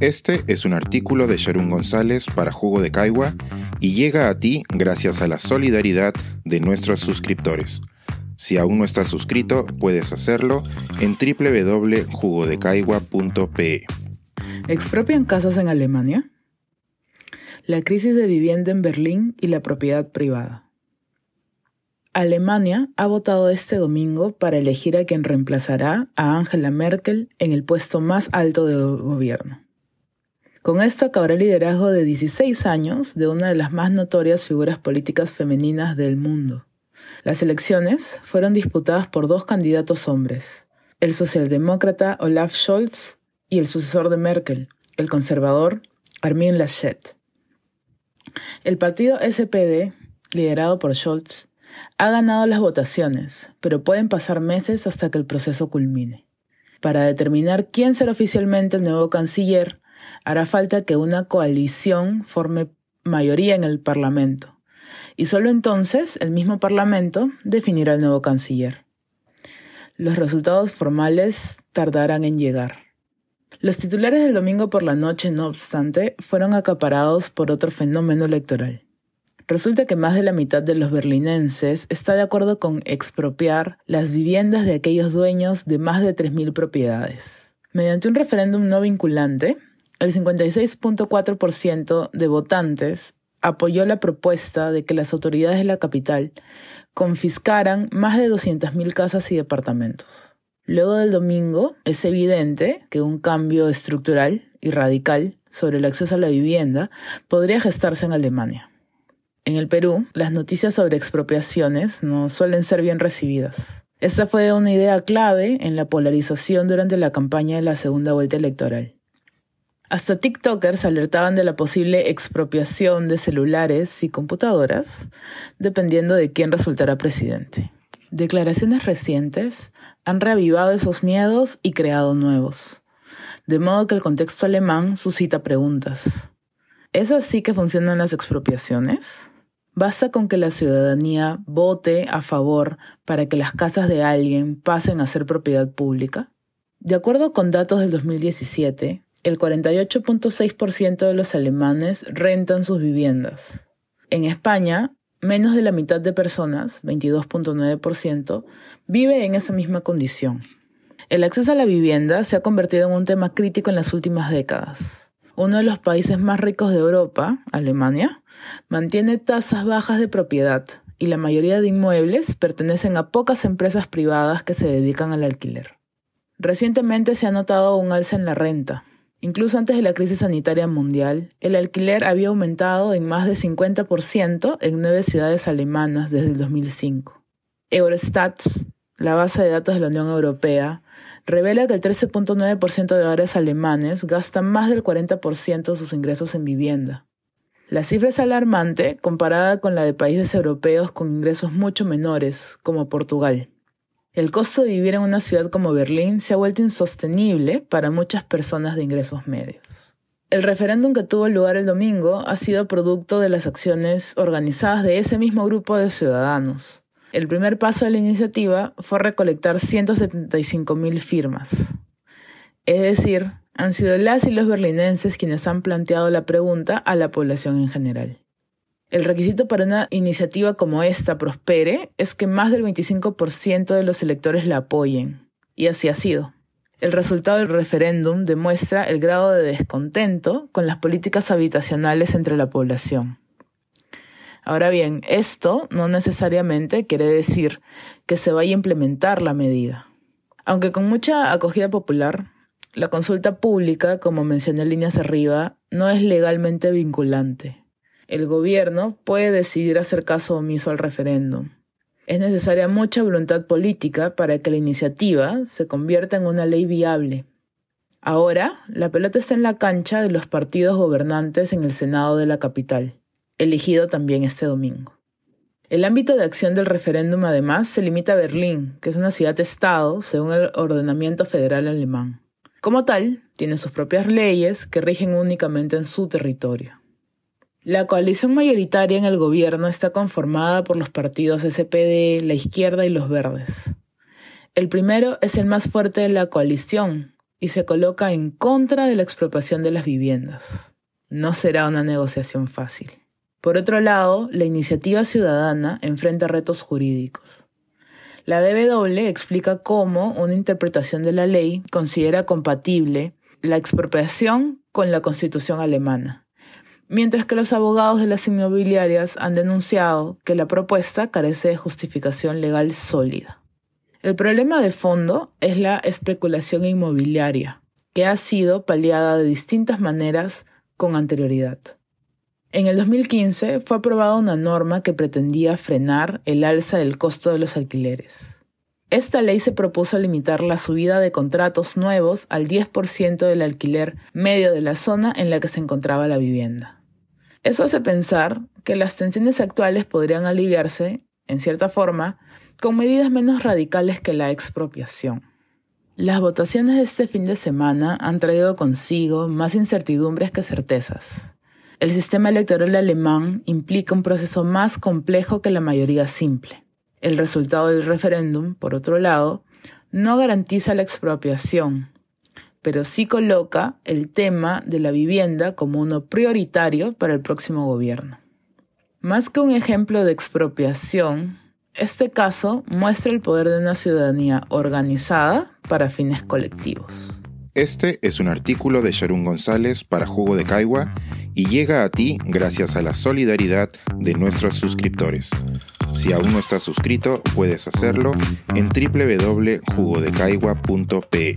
Este es un artículo de Sharon González para Jugo de Caigua y llega a ti gracias a la solidaridad de nuestros suscriptores. Si aún no estás suscrito, puedes hacerlo en www.jugodecaigua.pe. ¿Expropian casas en Alemania? La crisis de vivienda en Berlín y la propiedad privada. Alemania ha votado este domingo para elegir a quien reemplazará a Angela Merkel en el puesto más alto del gobierno. Con esto acabará el liderazgo de 16 años de una de las más notorias figuras políticas femeninas del mundo. Las elecciones fueron disputadas por dos candidatos hombres, el socialdemócrata Olaf Scholz y el sucesor de Merkel, el conservador Armin Laschet. El partido SPD, liderado por Scholz, ha ganado las votaciones, pero pueden pasar meses hasta que el proceso culmine. Para determinar quién será oficialmente el nuevo canciller, hará falta que una coalición forme mayoría en el Parlamento, y solo entonces el mismo Parlamento definirá el nuevo canciller. Los resultados formales tardarán en llegar. Los titulares del domingo por la noche, no obstante, fueron acaparados por otro fenómeno electoral. Resulta que más de la mitad de los berlinenses está de acuerdo con expropiar las viviendas de aquellos dueños de más de 3.000 propiedades. Mediante un referéndum no vinculante, el 56.4% de votantes apoyó la propuesta de que las autoridades de la capital confiscaran más de 200.000 casas y departamentos. Luego del domingo, es evidente que un cambio estructural y radical sobre el acceso a la vivienda podría gestarse en Alemania. En el Perú, las noticias sobre expropiaciones no suelen ser bien recibidas. Esta fue una idea clave en la polarización durante la campaña de la segunda vuelta electoral. Hasta TikTokers alertaban de la posible expropiación de celulares y computadoras, dependiendo de quién resultara presidente. Declaraciones recientes han reavivado esos miedos y creado nuevos, de modo que el contexto alemán suscita preguntas. ¿Es así que funcionan las expropiaciones? Basta con que la ciudadanía vote a favor para que las casas de alguien pasen a ser propiedad pública. De acuerdo con datos del 2017, el 48.6% de los alemanes rentan sus viviendas. En España, menos de la mitad de personas, 22.9%, vive en esa misma condición. El acceso a la vivienda se ha convertido en un tema crítico en las últimas décadas uno de los países más ricos de Europa, Alemania, mantiene tasas bajas de propiedad y la mayoría de inmuebles pertenecen a pocas empresas privadas que se dedican al alquiler. Recientemente se ha notado un alza en la renta. Incluso antes de la crisis sanitaria mundial, el alquiler había aumentado en más de 50% en nueve ciudades alemanas desde el 2005. Eurostat, la base de datos de la Unión Europea, revela que el 13.9% de hogares alemanes gastan más del 40% de sus ingresos en vivienda. La cifra es alarmante comparada con la de países europeos con ingresos mucho menores, como Portugal. El costo de vivir en una ciudad como Berlín se ha vuelto insostenible para muchas personas de ingresos medios. El referéndum que tuvo lugar el domingo ha sido producto de las acciones organizadas de ese mismo grupo de ciudadanos. El primer paso de la iniciativa fue recolectar 175.000 firmas. Es decir, han sido las y los berlinenses quienes han planteado la pregunta a la población en general. El requisito para una iniciativa como esta prospere es que más del 25% de los electores la apoyen. Y así ha sido. El resultado del referéndum demuestra el grado de descontento con las políticas habitacionales entre la población. Ahora bien, esto no necesariamente quiere decir que se vaya a implementar la medida. Aunque con mucha acogida popular, la consulta pública, como mencioné en líneas arriba, no es legalmente vinculante. El gobierno puede decidir hacer caso omiso al referéndum. Es necesaria mucha voluntad política para que la iniciativa se convierta en una ley viable. Ahora, la pelota está en la cancha de los partidos gobernantes en el Senado de la capital elegido también este domingo. El ámbito de acción del referéndum además se limita a Berlín, que es una ciudad-estado según el ordenamiento federal alemán. Como tal, tiene sus propias leyes que rigen únicamente en su territorio. La coalición mayoritaria en el gobierno está conformada por los partidos SPD, la izquierda y los verdes. El primero es el más fuerte de la coalición, y se coloca en contra de la expropiación de las viviendas. No será una negociación fácil. Por otro lado, la iniciativa ciudadana enfrenta retos jurídicos. La DBW explica cómo una interpretación de la ley considera compatible la expropiación con la constitución alemana, mientras que los abogados de las inmobiliarias han denunciado que la propuesta carece de justificación legal sólida. El problema de fondo es la especulación inmobiliaria, que ha sido paliada de distintas maneras con anterioridad. En el 2015 fue aprobada una norma que pretendía frenar el alza del costo de los alquileres. Esta ley se propuso limitar la subida de contratos nuevos al 10% del alquiler medio de la zona en la que se encontraba la vivienda. Eso hace pensar que las tensiones actuales podrían aliviarse, en cierta forma, con medidas menos radicales que la expropiación. Las votaciones de este fin de semana han traído consigo más incertidumbres que certezas. El sistema electoral alemán implica un proceso más complejo que la mayoría simple. El resultado del referéndum, por otro lado, no garantiza la expropiación, pero sí coloca el tema de la vivienda como uno prioritario para el próximo gobierno. Más que un ejemplo de expropiación, este caso muestra el poder de una ciudadanía organizada para fines colectivos. Este es un artículo de Sharon González para Jugo de Caigua y llega a ti gracias a la solidaridad de nuestros suscriptores. Si aún no estás suscrito, puedes hacerlo en www.jugodecaigua.pe.